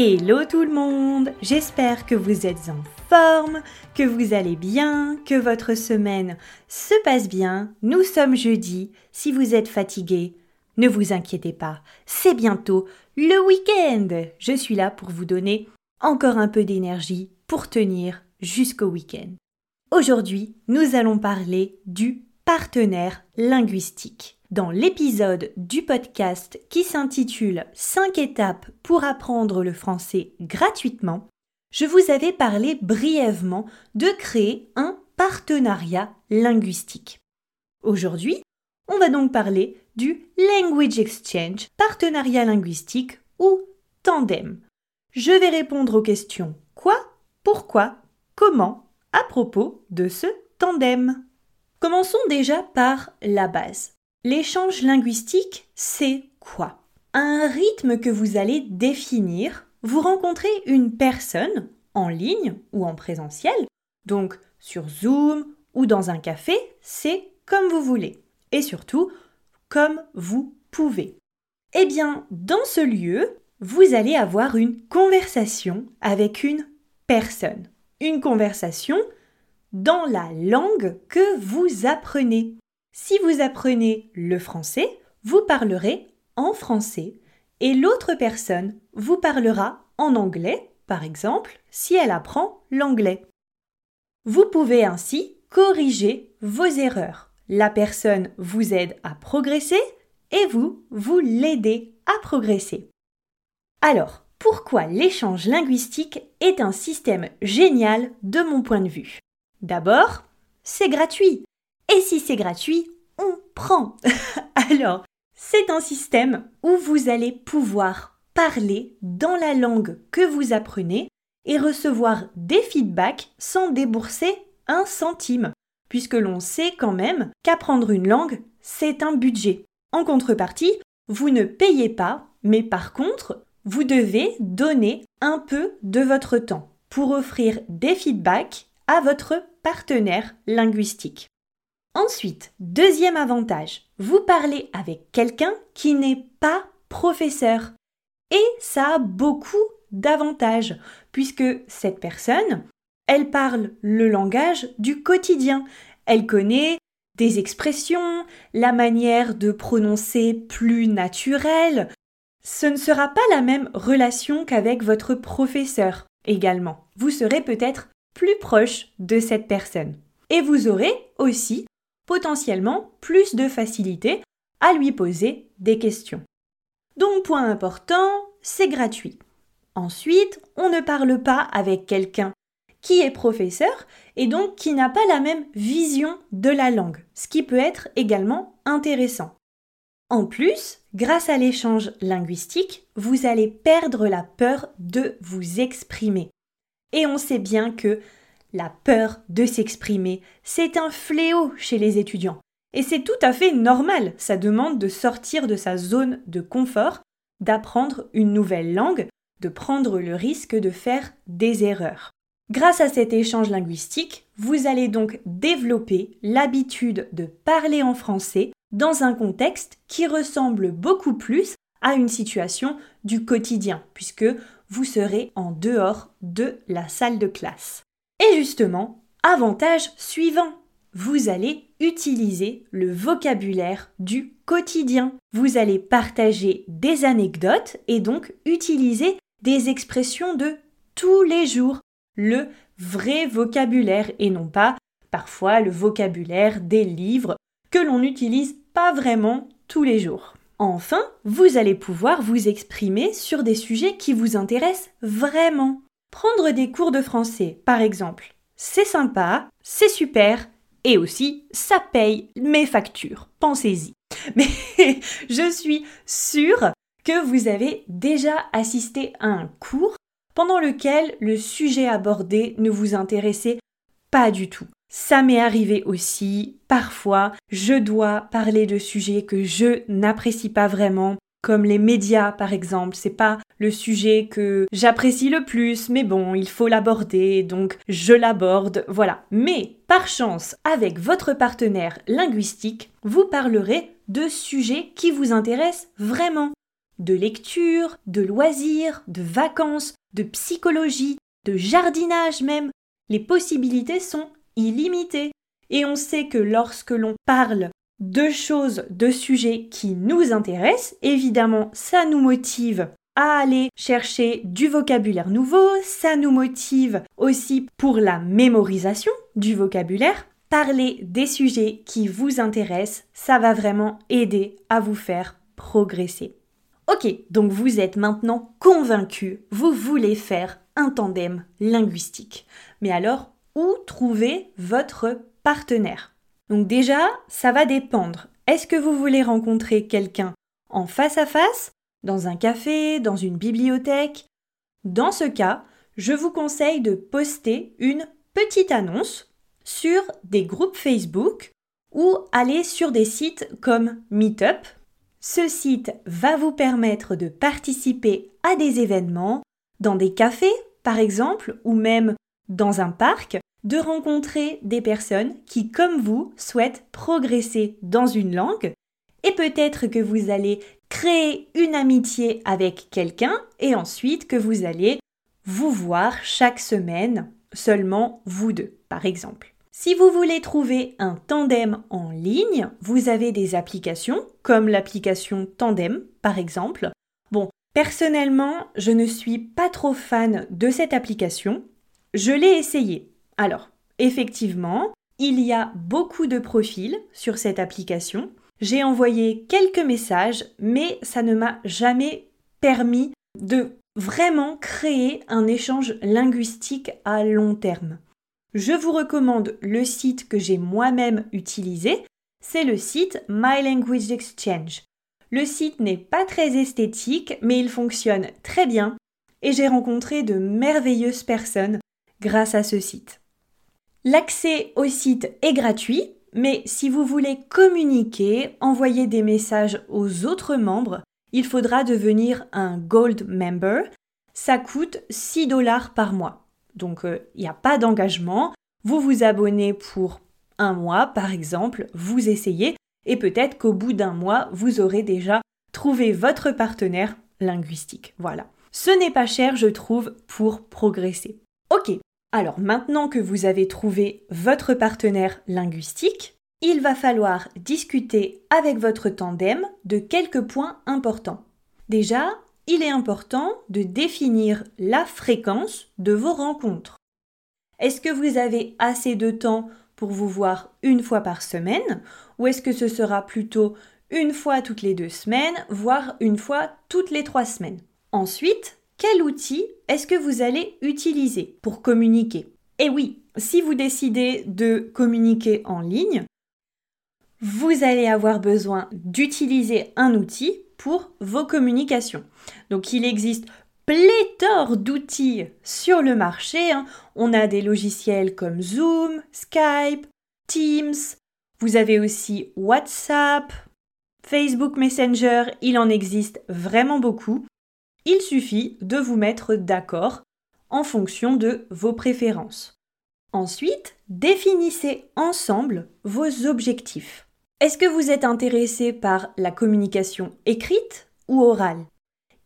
Hello tout le monde J'espère que vous êtes en forme, que vous allez bien, que votre semaine se passe bien. Nous sommes jeudi. Si vous êtes fatigué, ne vous inquiétez pas, c'est bientôt le week-end. Je suis là pour vous donner encore un peu d'énergie pour tenir jusqu'au week-end. Aujourd'hui, nous allons parler du partenaire linguistique. Dans l'épisode du podcast qui s'intitule 5 étapes pour apprendre le français gratuitement, je vous avais parlé brièvement de créer un partenariat linguistique. Aujourd'hui, on va donc parler du Language Exchange, partenariat linguistique ou tandem. Je vais répondre aux questions quoi, pourquoi, comment à propos de ce tandem. Commençons déjà par la base. L'échange linguistique, c'est quoi? Un rythme que vous allez définir. Vous rencontrez une personne en ligne ou en présentiel, donc sur Zoom ou dans un café, c'est comme vous voulez. Et surtout, comme vous pouvez. Eh bien, dans ce lieu, vous allez avoir une conversation avec une personne. Une conversation dans la langue que vous apprenez. Si vous apprenez le français, vous parlerez en français et l'autre personne vous parlera en anglais, par exemple, si elle apprend l'anglais. Vous pouvez ainsi corriger vos erreurs. La personne vous aide à progresser et vous, vous l'aidez à progresser. Alors, pourquoi l'échange linguistique est un système génial de mon point de vue? D'abord, c'est gratuit. Et si c'est gratuit, on prend. Alors, c'est un système où vous allez pouvoir parler dans la langue que vous apprenez et recevoir des feedbacks sans débourser un centime, puisque l'on sait quand même qu'apprendre une langue, c'est un budget. En contrepartie, vous ne payez pas, mais par contre, vous devez donner un peu de votre temps pour offrir des feedbacks à votre partenaire linguistique. Ensuite, deuxième avantage, vous parlez avec quelqu'un qui n'est pas professeur. Et ça a beaucoup d'avantages, puisque cette personne, elle parle le langage du quotidien. Elle connaît des expressions, la manière de prononcer plus naturelle. Ce ne sera pas la même relation qu'avec votre professeur également. Vous serez peut-être plus proche de cette personne. Et vous aurez aussi potentiellement plus de facilité à lui poser des questions. Donc point important, c'est gratuit. Ensuite, on ne parle pas avec quelqu'un qui est professeur et donc qui n'a pas la même vision de la langue, ce qui peut être également intéressant. En plus, grâce à l'échange linguistique, vous allez perdre la peur de vous exprimer. Et on sait bien que la peur de s'exprimer, c'est un fléau chez les étudiants. Et c'est tout à fait normal, ça demande de sortir de sa zone de confort, d'apprendre une nouvelle langue, de prendre le risque de faire des erreurs. Grâce à cet échange linguistique, vous allez donc développer l'habitude de parler en français dans un contexte qui ressemble beaucoup plus à une situation du quotidien, puisque vous serez en dehors de la salle de classe. Et justement, avantage suivant, vous allez utiliser le vocabulaire du quotidien. Vous allez partager des anecdotes et donc utiliser des expressions de tous les jours, le vrai vocabulaire et non pas parfois le vocabulaire des livres que l'on n'utilise pas vraiment tous les jours. Enfin, vous allez pouvoir vous exprimer sur des sujets qui vous intéressent vraiment. Prendre des cours de français, par exemple, c'est sympa, c'est super, et aussi ça paye mes factures. Pensez-y. Mais je suis sûre que vous avez déjà assisté à un cours pendant lequel le sujet abordé ne vous intéressait pas du tout. Ça m'est arrivé aussi, parfois, je dois parler de sujets que je n'apprécie pas vraiment, comme les médias par exemple, c'est pas le sujet que j'apprécie le plus, mais bon, il faut l'aborder, donc je l'aborde, voilà. Mais par chance, avec votre partenaire linguistique, vous parlerez de sujets qui vous intéressent vraiment. De lecture, de loisirs, de vacances, de psychologie, de jardinage même. Les possibilités sont illimité. Et on sait que lorsque l'on parle de choses, de sujets qui nous intéressent, évidemment, ça nous motive aller chercher du vocabulaire nouveau, ça nous motive aussi pour la mémorisation du vocabulaire. Parler des sujets qui vous intéressent, ça va vraiment aider à vous faire progresser. Ok, donc vous êtes maintenant convaincu, vous voulez faire un tandem linguistique. Mais alors, où trouver votre partenaire? Donc déjà, ça va dépendre. Est-ce que vous voulez rencontrer quelqu'un en face à face, dans un café, dans une bibliothèque Dans ce cas, je vous conseille de poster une petite annonce sur des groupes Facebook ou aller sur des sites comme Meetup. Ce site va vous permettre de participer à des événements dans des cafés, par exemple, ou même dans un parc, de rencontrer des personnes qui, comme vous, souhaitent progresser dans une langue et peut-être que vous allez créer une amitié avec quelqu'un et ensuite que vous allez vous voir chaque semaine, seulement vous deux, par exemple. Si vous voulez trouver un tandem en ligne, vous avez des applications comme l'application Tandem, par exemple. Bon, personnellement, je ne suis pas trop fan de cette application. Je l'ai essayé. Alors, effectivement, il y a beaucoup de profils sur cette application. J'ai envoyé quelques messages, mais ça ne m'a jamais permis de vraiment créer un échange linguistique à long terme. Je vous recommande le site que j'ai moi-même utilisé, c'est le site My Language Exchange. Le site n'est pas très esthétique, mais il fonctionne très bien et j'ai rencontré de merveilleuses personnes grâce à ce site. L'accès au site est gratuit, mais si vous voulez communiquer, envoyer des messages aux autres membres, il faudra devenir un Gold Member. Ça coûte 6 dollars par mois. Donc euh, il n'y a pas d'engagement. Vous vous abonnez pour un mois, par exemple, vous essayez, et peut-être qu'au bout d'un mois, vous aurez déjà trouvé votre partenaire linguistique. Voilà. Ce n'est pas cher, je trouve, pour progresser. Ok, alors maintenant que vous avez trouvé votre partenaire linguistique, il va falloir discuter avec votre tandem de quelques points importants. Déjà, il est important de définir la fréquence de vos rencontres. Est-ce que vous avez assez de temps pour vous voir une fois par semaine ou est-ce que ce sera plutôt une fois toutes les deux semaines, voire une fois toutes les trois semaines? Ensuite, quel outil est-ce que vous allez utiliser pour communiquer? Et oui, si vous décidez de communiquer en ligne, vous allez avoir besoin d'utiliser un outil pour vos communications. Donc il existe pléthore d'outils sur le marché. Hein. On a des logiciels comme Zoom, Skype, Teams. Vous avez aussi WhatsApp, Facebook Messenger. Il en existe vraiment beaucoup. Il suffit de vous mettre d'accord en fonction de vos préférences. Ensuite, définissez ensemble vos objectifs. Est-ce que vous êtes intéressé par la communication écrite ou orale?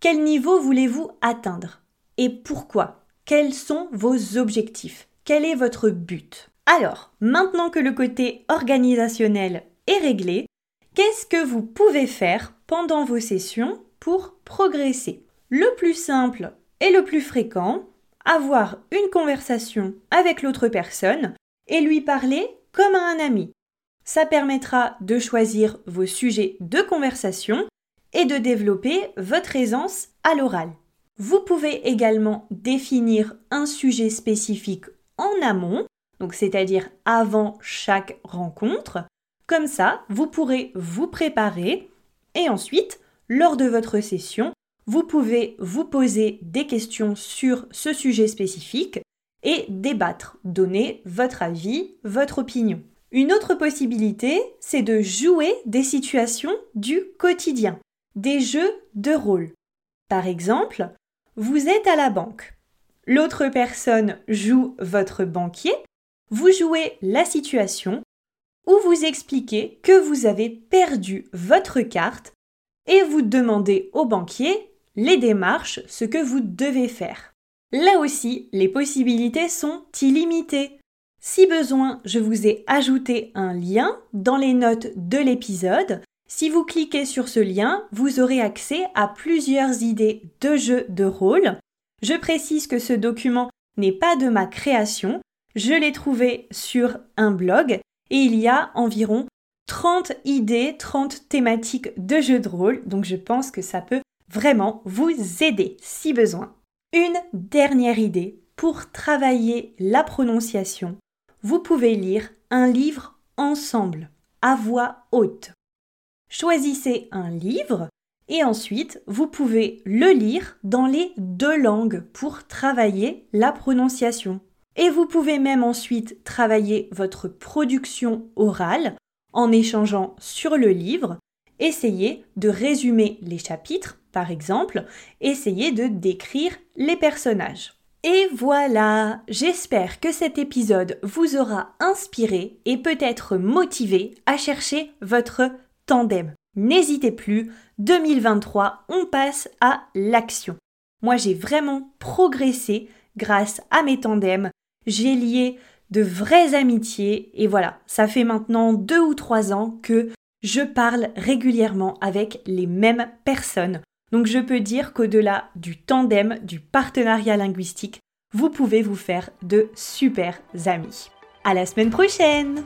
Quel niveau voulez-vous atteindre? Et pourquoi? Quels sont vos objectifs? Quel est votre but? Alors, maintenant que le côté organisationnel est réglé, qu'est-ce que vous pouvez faire pendant vos sessions pour progresser? Le plus simple Et le plus fréquent, avoir une conversation avec l'autre personne et lui parler comme à un ami. Ça permettra de choisir vos sujets de conversation et de développer votre aisance à l'oral. Vous pouvez également définir un sujet spécifique en amont, donc c'est-à-dire avant chaque rencontre. Comme ça, vous pourrez vous préparer et ensuite, lors de votre session, vous pouvez vous poser des questions sur ce sujet spécifique et débattre, donner votre avis, votre opinion. Une autre possibilité, c'est de jouer des situations du quotidien, des jeux de rôle. Par exemple, vous êtes à la banque. L'autre personne joue votre banquier. Vous jouez la situation où vous expliquez que vous avez perdu votre carte et vous demandez au banquier les démarches, ce que vous devez faire. Là aussi, les possibilités sont illimitées. Si besoin, je vous ai ajouté un lien dans les notes de l'épisode. Si vous cliquez sur ce lien, vous aurez accès à plusieurs idées de jeux de rôle. Je précise que ce document n'est pas de ma création, je l'ai trouvé sur un blog et il y a environ 30 idées, 30 thématiques de jeux de rôle, donc je pense que ça peut vraiment vous aider si besoin. Une dernière idée pour travailler la prononciation. Vous pouvez lire un livre ensemble, à voix haute. Choisissez un livre et ensuite vous pouvez le lire dans les deux langues pour travailler la prononciation. Et vous pouvez même ensuite travailler votre production orale en échangeant sur le livre. Essayez de résumer les chapitres par exemple, essayez de décrire les personnages. Et voilà, j'espère que cet épisode vous aura inspiré et peut-être motivé à chercher votre tandem. N'hésitez plus, 2023, on passe à l'action. Moi, j'ai vraiment progressé grâce à mes tandems. J'ai lié de vraies amitiés et voilà, ça fait maintenant deux ou trois ans que je parle régulièrement avec les mêmes personnes donc je peux dire qu'au-delà du tandem, du partenariat linguistique, vous pouvez vous faire de super amis. À la semaine prochaine!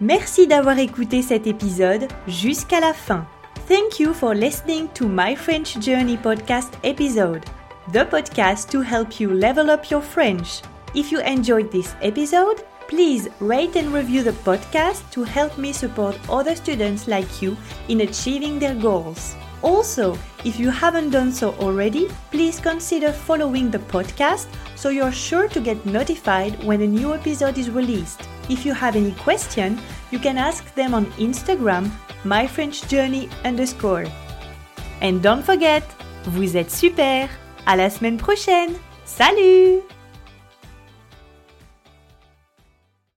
Merci d'avoir écouté cet épisode jusqu'à la fin. Thank you for listening to my French Journey podcast episode, the podcast to help you level up your French. If you enjoyed this episode, please rate and review the podcast to help me support other students like you in achieving their goals. Also, if you haven't done so already, please consider following the podcast so you're sure to get notified when a new episode is released. If you have any question, you can ask them on Instagram, myfrenchjourney underscore. And don't forget, vous êtes super! À la semaine prochaine! Salut!